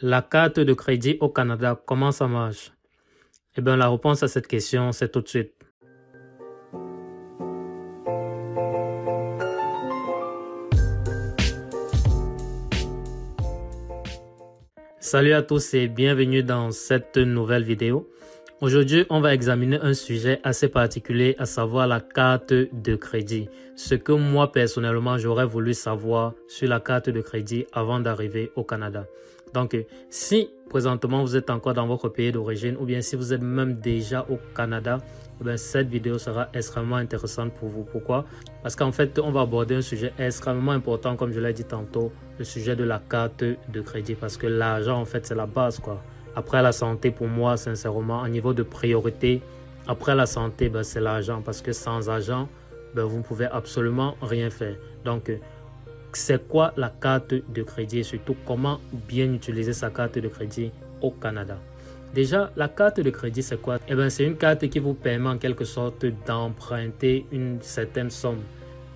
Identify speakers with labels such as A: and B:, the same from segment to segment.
A: La carte de crédit au Canada, comment ça marche? Eh bien, la réponse à cette question, c'est tout de suite. Salut à tous et bienvenue dans cette nouvelle vidéo. Aujourd'hui, on va examiner un sujet assez particulier, à savoir la carte de crédit. Ce que moi, personnellement, j'aurais voulu savoir sur la carte de crédit avant d'arriver au Canada. Donc, si présentement vous êtes encore dans votre pays d'origine ou bien si vous êtes même déjà au Canada, eh cette vidéo sera extrêmement intéressante pour vous. Pourquoi? Parce qu'en fait, on va aborder un sujet extrêmement important, comme je l'ai dit tantôt, le sujet de la carte de crédit. Parce que l'argent, en fait, c'est la base. quoi. Après la santé, pour moi, sincèrement, au niveau de priorité, après la santé, ben, c'est l'argent. Parce que sans argent, ben, vous ne pouvez absolument rien faire. Donc, c'est quoi la carte de crédit? Et surtout comment bien utiliser sa carte de crédit au Canada? Déjà, la carte de crédit, c'est quoi? Eh bien, c'est une carte qui vous permet en quelque sorte d'emprunter une certaine somme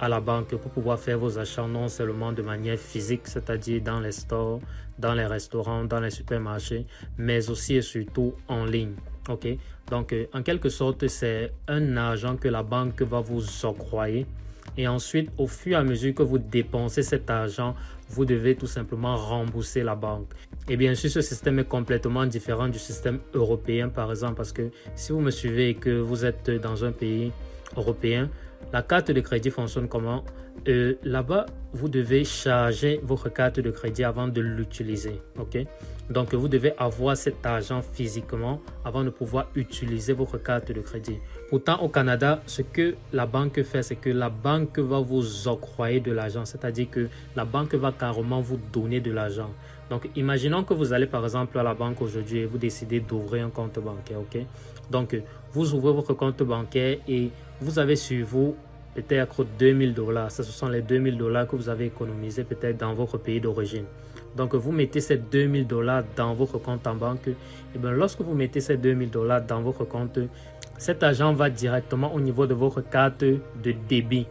A: à la banque pour pouvoir faire vos achats non seulement de manière physique, c'est-à-dire dans les stores, dans les restaurants, dans les supermarchés, mais aussi et surtout en ligne. Ok, donc euh, en quelque sorte, c'est un argent que la banque va vous octroyer et ensuite, au fur et à mesure que vous dépensez cet argent, vous devez tout simplement rembourser la banque. Et bien sûr, ce système est complètement différent du système européen, par exemple, parce que si vous me suivez et que vous êtes dans un pays européen, la carte de crédit fonctionne comment? Euh, Là-bas, vous devez charger votre carte de crédit avant de l'utiliser. Donc, vous devez avoir cet argent physiquement avant de pouvoir utiliser votre carte de crédit. Pourtant, au Canada, ce que la banque fait, c'est que la banque va vous octroyer de l'argent. C'est-à-dire que la banque va carrément vous donner de l'argent. Donc, imaginons que vous allez par exemple à la banque aujourd'hui et vous décidez d'ouvrir un compte bancaire. ok? Donc, vous ouvrez votre compte bancaire et vous avez sur vous peut-être 2000 dollars. Ce sont les 2000 dollars que vous avez économisés peut-être dans votre pays d'origine. Donc, vous mettez ces 2000 dollars dans votre compte en banque. Et bien, lorsque vous mettez ces 2000 dollars dans votre compte, cet argent va directement au niveau de votre carte de débit.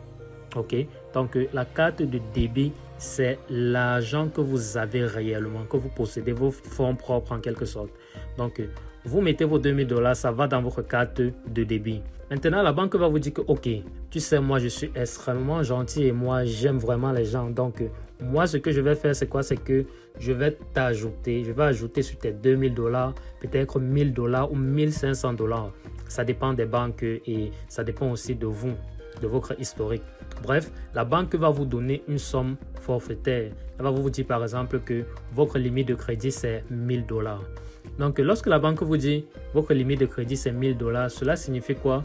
A: OK? Donc, la carte de débit, c'est l'argent que vous avez réellement, que vous possédez, vos fonds propres en quelque sorte. Donc, vous mettez vos 2000 dollars, ça va dans votre carte de débit. Maintenant, la banque va vous dire que, OK, tu sais, moi, je suis extrêmement gentil et moi, j'aime vraiment les gens. Donc, moi, ce que je vais faire, c'est quoi? C'est que je vais t'ajouter, je vais ajouter sur tes 2000 dollars, peut-être 1000 dollars ou 1500 dollars. Ça dépend des banques et ça dépend aussi de vous, de votre historique. Bref, la banque va vous donner une somme forfaitaire. Elle va vous dire par exemple que votre limite de crédit c'est 1000 dollars. Donc lorsque la banque vous dit votre limite de crédit c'est 1000 dollars, cela signifie quoi?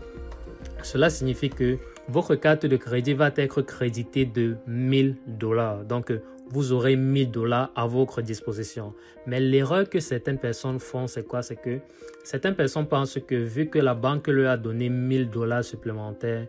A: Cela signifie que votre carte de crédit va être créditée de 1000 dollars. Donc vous aurez 1000 dollars à votre disposition. Mais l'erreur que certaines personnes font, c'est quoi? C'est que certaines personnes pensent que vu que la banque leur a donné 1000 dollars supplémentaires,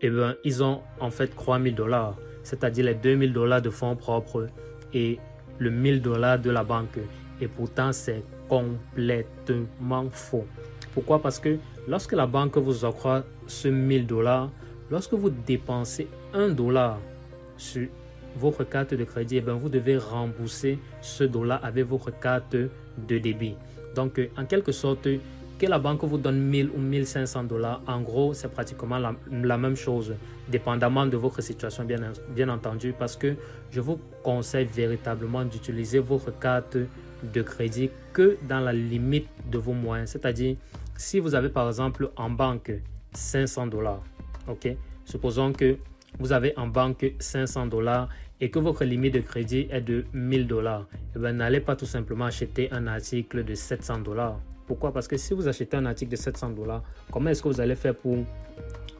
A: eh bien, ils ont en fait 3000 dollars, c'est-à-dire les 2000 dollars de fonds propres et le 1000 dollars de la banque. Et pourtant, c'est complètement faux. Pourquoi? Parce que lorsque la banque vous octroie ce 1000 dollars, lorsque vous dépensez 1 dollar sur votre carte de crédit, eh bien, vous devez rembourser ce dollar avec votre carte de débit. Donc, en quelque sorte, que la banque vous donne 1000 ou 1500 dollars, en gros, c'est pratiquement la, même chose, dépendamment de votre situation, bien, bien entendu, parce que je vous conseille véritablement d'utiliser votre carte de crédit que dans la limite de vos moyens. C'est-à-dire, si vous avez par exemple en banque 500 dollars, ok, supposons que vous avez en banque 500 dollars et que votre limite de crédit est de 1000 dollars, eh ben, n'allez pas tout simplement acheter un article de 700 dollars. Pourquoi? Parce que si vous achetez un article de 700 dollars, comment est-ce que vous allez faire pour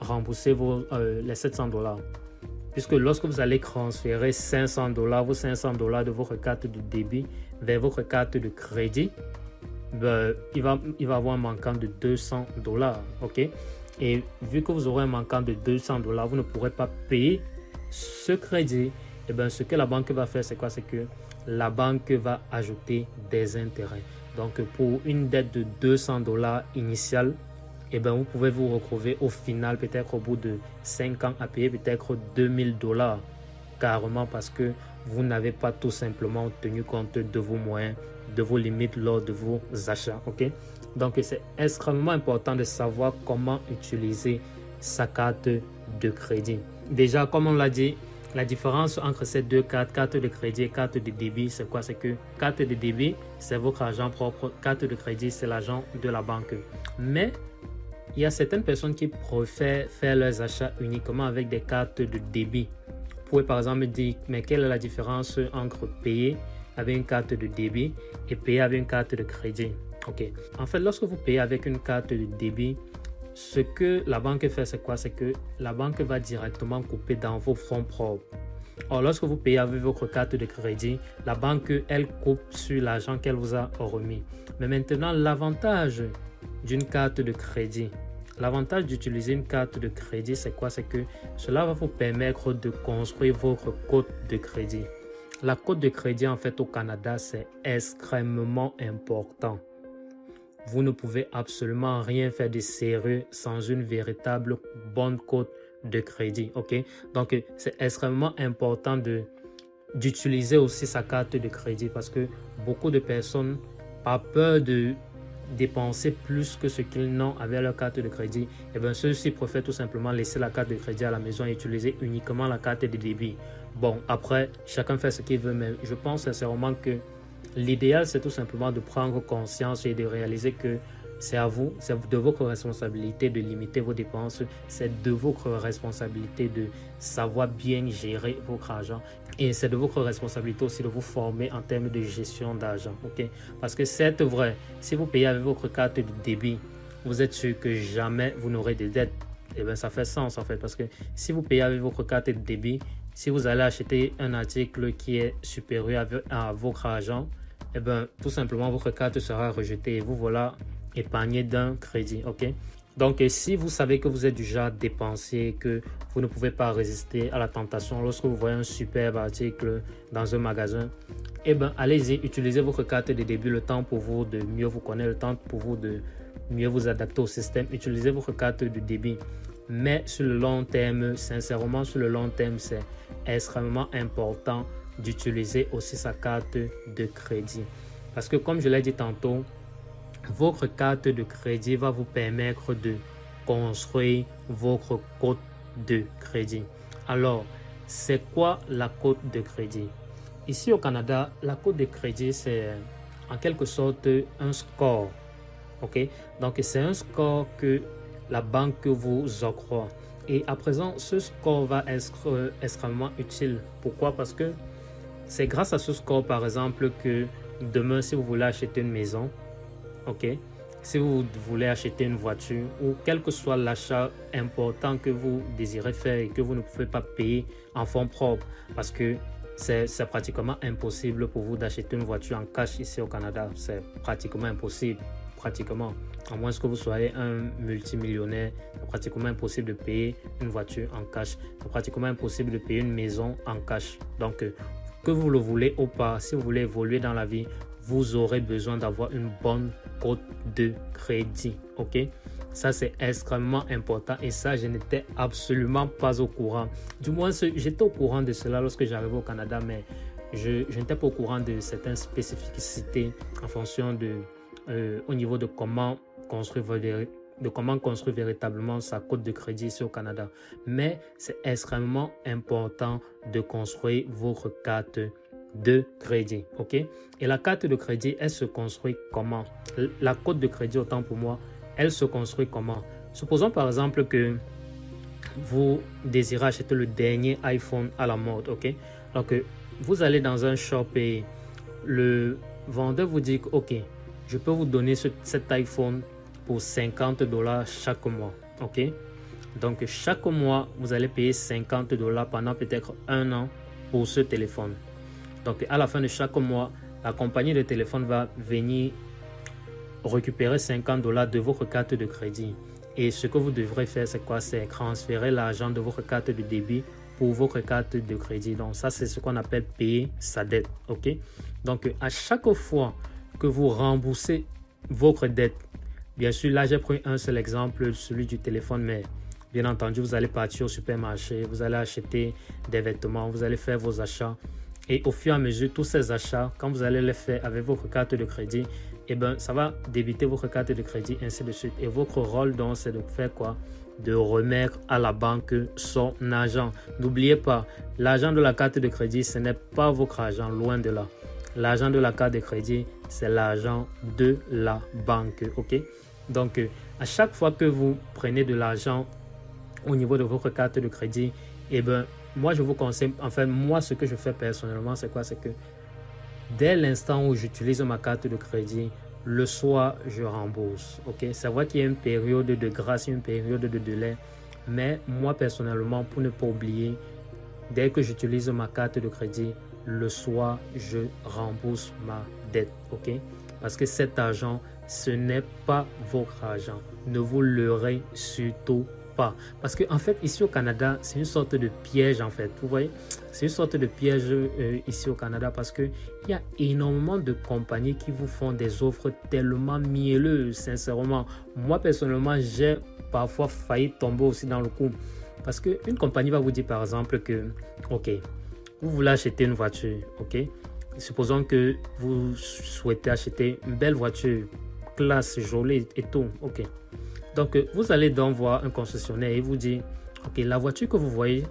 A: rembourser vos, euh, les 700 dollars? Puisque lorsque vous allez transférer 500 dollars, vos 500 dollars de votre carte de débit vers votre carte de crédit, ben, il, va, il va avoir un manquant de 200 dollars. ok? Et vu que vous aurez un manquant de 200 dollars, vous ne pourrez pas payer ce crédit. Et eh bien, ce que la banque va faire, c'est quoi? C'est que la banque va ajouter des intérêts. Donc pour une dette de 200 dollars initiale, eh bien, vous pouvez vous retrouver au final, peut-être au bout de 5 ans, à payer peut-être 2000 dollars carrément parce que vous n'avez pas tout simplement tenu compte de vos moyens, de vos limites lors de vos achats. ok? Donc, c'est extrêmement important de savoir comment utiliser sa carte de crédit. Déjà, comme on l'a dit, la différence entre ces deux cartes, carte de crédit et carte de débit, c'est quoi? C'est que carte de débit, c'est votre argent propre. Carte de crédit, c'est l'argent de la banque. Mais il y a certaines personnes qui préfèrent faire leurs achats uniquement avec des cartes de débit. Vous pouvez par exemple dire, mais quelle est la différence entre payer avec une carte de débit et payer avec une carte de crédit? Ok. En fait, lorsque vous payez avec une carte de débit, ce que la banque fait, c'est quoi? C'est que la banque va directement couper dans vos fonds propres. Or, lorsque vous payez avec votre carte de crédit, la banque, elle coupe sur l'argent qu'elle vous a remis. Mais maintenant, l'avantage d'une carte de crédit, l'avantage d'utiliser une carte de crédit, c'est quoi? C'est que cela va vous permettre de construire votre code de crédit. La code de crédit, en fait, au Canada, c'est extrêmement important. Vous ne pouvez absolument rien faire de sérieux sans une véritable bonne cote de crédit. Ok, donc c'est extrêmement important de d'utiliser aussi sa carte de crédit parce que beaucoup de personnes ont peur de dépenser plus que ce qu'ils n'ont avec leur carte de crédit, et eh bien ceux-ci préfèrent tout simplement laisser la carte de crédit à la maison et utiliser uniquement la carte de débit. Bon, après, chacun fait ce qu'il veut, mais je pense sincèrement que L'idéal, c'est tout simplement de prendre conscience et de réaliser que c'est à vous, c'est de votre responsabilité de limiter vos dépenses, c'est de votre responsabilité de savoir bien gérer votre argent et c'est de votre responsabilité aussi de vous former en termes de gestion d'argent. Parce que c'est vrai, si vous payez avec votre carte de débit, vous êtes sûr que jamais vous n'aurez de dettes. Et eh bien, ça fait sens en fait, parce que si vous payez avec votre carte de débit, si vous allez acheter un article qui est supérieur à votre argent, eh bien, tout simplement, votre carte sera rejetée et vous voilà épargné d'un crédit. OK? Donc, si vous savez que vous êtes déjà dépensé, que vous ne pouvez pas résister à la tentation lorsque vous voyez un superbe article dans un magasin, eh bien, allez-y, utilisez votre carte de début, le temps pour vous de mieux vous connaître, le temps pour vous de mieux vous adapter au système. Utilisez votre carte de débit. Mais sur le long terme, sincèrement, sur le long terme, c'est extrêmement important d'utiliser aussi sa carte de crédit. Parce que comme je l'ai dit tantôt, votre carte de crédit va vous permettre de construire votre code de crédit. Alors, c'est quoi la cote de crédit? Ici au Canada, la cote de crédit, c'est en quelque sorte un score. OK? Donc, c'est un score que la banque vous octroie. Et à présent, ce score va être extrêmement utile. Pourquoi? Parce que c'est grâce à ce score, par exemple, que demain, si vous voulez acheter une maison, ok, si vous voulez acheter une voiture ou quel que soit l'achat important que vous désirez faire et que vous ne pouvez pas payer en fonds propres parce que c'est pratiquement impossible pour vous d'acheter une voiture en cash ici au Canada. C'est pratiquement impossible. Pratiquement. À moins que vous soyez un multimillionnaire, c'est pratiquement impossible de payer une voiture en cash. C'est pratiquement impossible de payer une maison en cash. Donc, que vous le voulez ou pas, si vous voulez évoluer dans la vie, vous aurez besoin d'avoir une bonne de crédit. OK? Ça, c'est extrêmement important et ça, je n'étais absolument pas au courant. Du moins, j'étais au courant de cela lorsque j'arrivais au Canada, mais je, n'étais pas au courant de certaines spécificités en fonction de, euh, au niveau de comment construire de comment construire véritablement sa cote de crédit ici au Canada. Mais c'est extrêmement important de construire votre carte de crédit. OK? Et la carte de crédit, elle se construit comment? La cote de crédit, autant pour moi, elle se construit comment? Supposons par exemple que vous désirez acheter le dernier iPhone à la mode. OK? Donc, vous allez dans un shop et le vendeur vous dit OK, je peux vous donner cet iPhone pour 50 dollars chaque mois. OK? Donc chaque mois, vous allez payer 50 dollars pendant peut-être un an pour ce téléphone. Donc à la fin de chaque mois, la compagnie de téléphone va venir récupérer 50 dollars de votre carte de crédit. Et ce que vous devrez faire, c'est quoi? C'est transférer l'argent de votre carte de débit pour votre carte de crédit. Donc ça, c'est ce qu'on appelle payer sa dette. OK? Donc à chaque fois que vous remboursez votre dette, Bien sûr, là, j'ai pris un seul exemple, celui du téléphone, mais bien entendu, vous allez partir au supermarché, vous allez acheter des vêtements, vous allez faire vos achats. Et au fur et à mesure, tous ces achats, quand vous allez les faire avec votre carte de crédit, eh ben, ça va débiter votre carte de crédit, ainsi de suite. Et votre rôle, donc, c'est de faire quoi? De remettre à la banque son argent. N'oubliez pas, l'argent de la carte de crédit, ce n'est pas votre argent, loin de là. L'argent de la carte de crédit, c'est l'argent de la banque. OK? Donc, à chaque fois que vous prenez de l'argent au niveau de votre carte de crédit, eh ben, moi, je vous conseille, enfin, moi, ce que je fais personnellement, c'est quoi? C'est que dès l'instant où j'utilise ma carte de crédit, le soir, je rembourse. Ok, c'est vrai qu'il y a une période de grâce, une période de délai, mais moi personnellement, pour ne pas oublier, dès que j'utilise ma carte de crédit, le soir, je rembourse ma dette. Ok, parce que cet argent, ce n'est pas votre argent. Ne vous leurrez surtout Parce qu'en en fait, ici au Canada, c'est une sorte de piège en fait. Vous voyez, c'est une sorte de piège euh, ici au Canada parce qu'il y a énormément de compagnies qui vous font des offres tellement mielleuses, sincèrement. Moi, personnellement, j'ai parfois failli tomber aussi dans le coup. Parce qu'une compagnie va vous dire par exemple que, ok, vous voulez acheter une voiture, ok? Supposons que vous souhaitez acheter une belle voiture, classe, jolie et tout, ok? Donc, vous allez donc voir un concessionnaire et vous dire, OK, la voiture que vous voyez,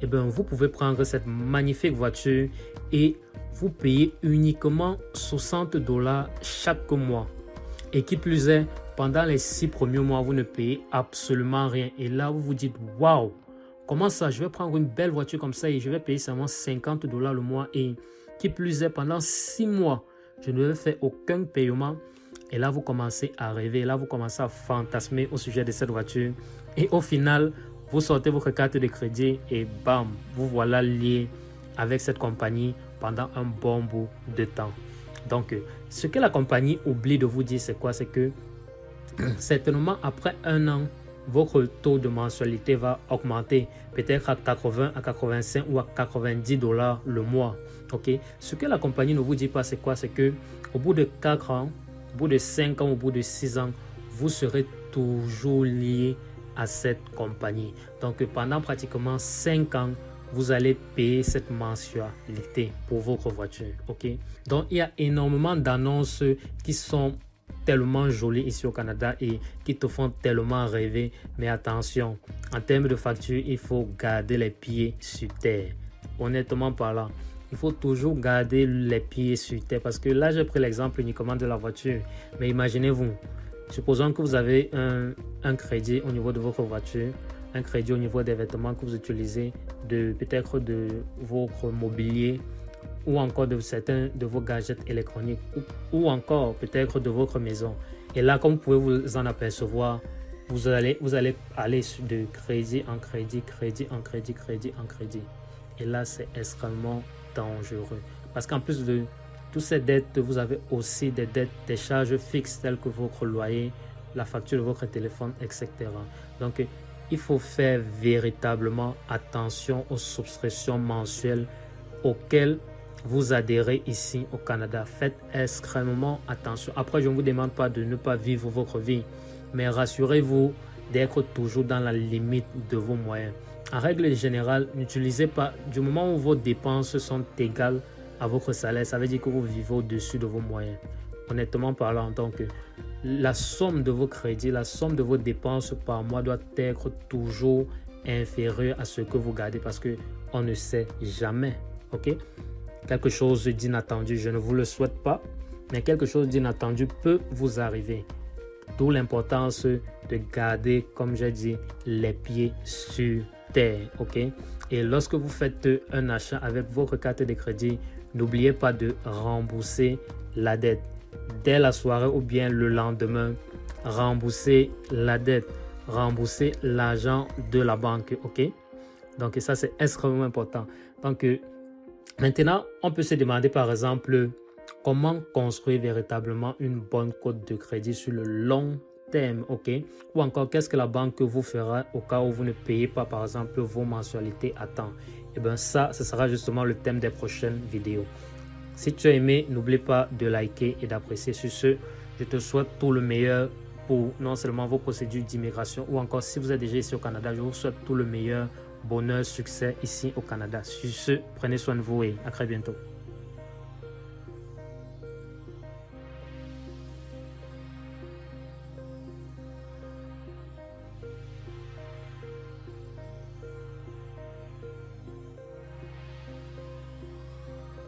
A: eh bien, vous pouvez prendre cette magnifique voiture et vous payez uniquement 60 dollars chaque mois. Et qui plus est, pendant les six premiers mois, vous ne payez absolument rien. Et là, vous vous dites, waouh, comment ça, je vais prendre une belle voiture comme ça et je vais payer seulement 50 dollars le mois. Et qui plus est, pendant six mois, je ne vais faire aucun paiement. Et là, vous commencez à rêver, là, vous commencez à fantasmer au sujet de cette voiture. Et au final, vous sortez votre carte de crédit et bam, vous voilà lié avec cette compagnie pendant un bon bout de temps. Donc, ce que la compagnie oublie de vous dire, c'est quoi? C'est que certainement après un an, votre taux de mensualité va augmenter peut-être à 80, à 85 ou à 90 dollars le mois. Ok? Ce que la compagnie ne vous dit pas, c'est quoi? C'est que au bout de 4 ans, au bout de 5 ans, au bout de 6 ans, vous serez toujours lié à cette compagnie. Donc pendant pratiquement 5 ans, vous allez payer cette mensualité pour votre voiture. OK? Donc il y a énormément d'annonces qui sont tellement jolies ici au Canada et qui te font tellement rêver. Mais attention, en termes de facture, il faut garder les pieds sur terre. Honnêtement parlant, il faut toujours garder les pieds sur terre. Parce que là, j'ai pris l'exemple uniquement de la voiture. Mais imaginez-vous, supposons que vous avez un, crédit au niveau de votre voiture, un crédit au niveau des vêtements que vous utilisez, de peut-être de votre mobilier ou encore de certains de vos gadgets électroniques ou, encore peut-être de votre maison. Et là, comme vous pouvez vous en apercevoir, vous allez, vous allez aller de crédit en crédit, crédit en crédit, crédit en crédit. Et là, c'est extrêmement dangereux. Parce qu'en plus de toutes ces dettes, vous avez aussi des dettes, des charges fixes telles que votre loyer, la facture de votre téléphone, etc. Donc, il faut faire véritablement attention aux souscriptions mensuelles auxquelles vous adhérez ici au Canada. Faites extrêmement attention. Après, je ne vous demande pas de ne pas vivre votre vie, mais rassurez-vous d'être toujours dans la limite de vos moyens. En règle générale, n'utilisez pas, du moment où vos dépenses sont égales à votre salaire, ça veut dire que vous vivez au-dessus de vos moyens. Honnêtement parlant, donc, la somme de vos crédits, la somme de vos dépenses par mois doit être toujours inférieure à ce que vous gardez parce que on ne sait jamais. Ok? Quelque chose d'inattendu, je ne vous le souhaite pas, mais quelque chose d'inattendu peut vous arriver. D'où l'importance de garder, comme j'ai dit, les pieds sur ok? Et lorsque vous faites un achat avec votre carte de crédit, n'oubliez pas de rembourser la dette dès la soirée ou bien le lendemain. Rembourser la dette, rembourser l'argent de la banque, ok? Donc ça c'est extrêmement important. Donc maintenant, on peut se demander par exemple comment construire véritablement une bonne cote de crédit sur le long ok? Ou encore, qu'est-ce que la banque vous fera au cas où vous ne payez pas, par exemple, vos mensualités à temps? Et eh bien ça, ce sera justement le thème des prochaines vidéos. Si tu as aimé, n'oublie pas de liker et d'apprécier. Sur ce, je te souhaite tout le meilleur pour non seulement vos procédures d'immigration ou encore si vous êtes déjà ici au Canada, je vous souhaite tout le meilleur bonheur, succès ici au Canada. Sur ce, prenez soin de vous et à très bientôt.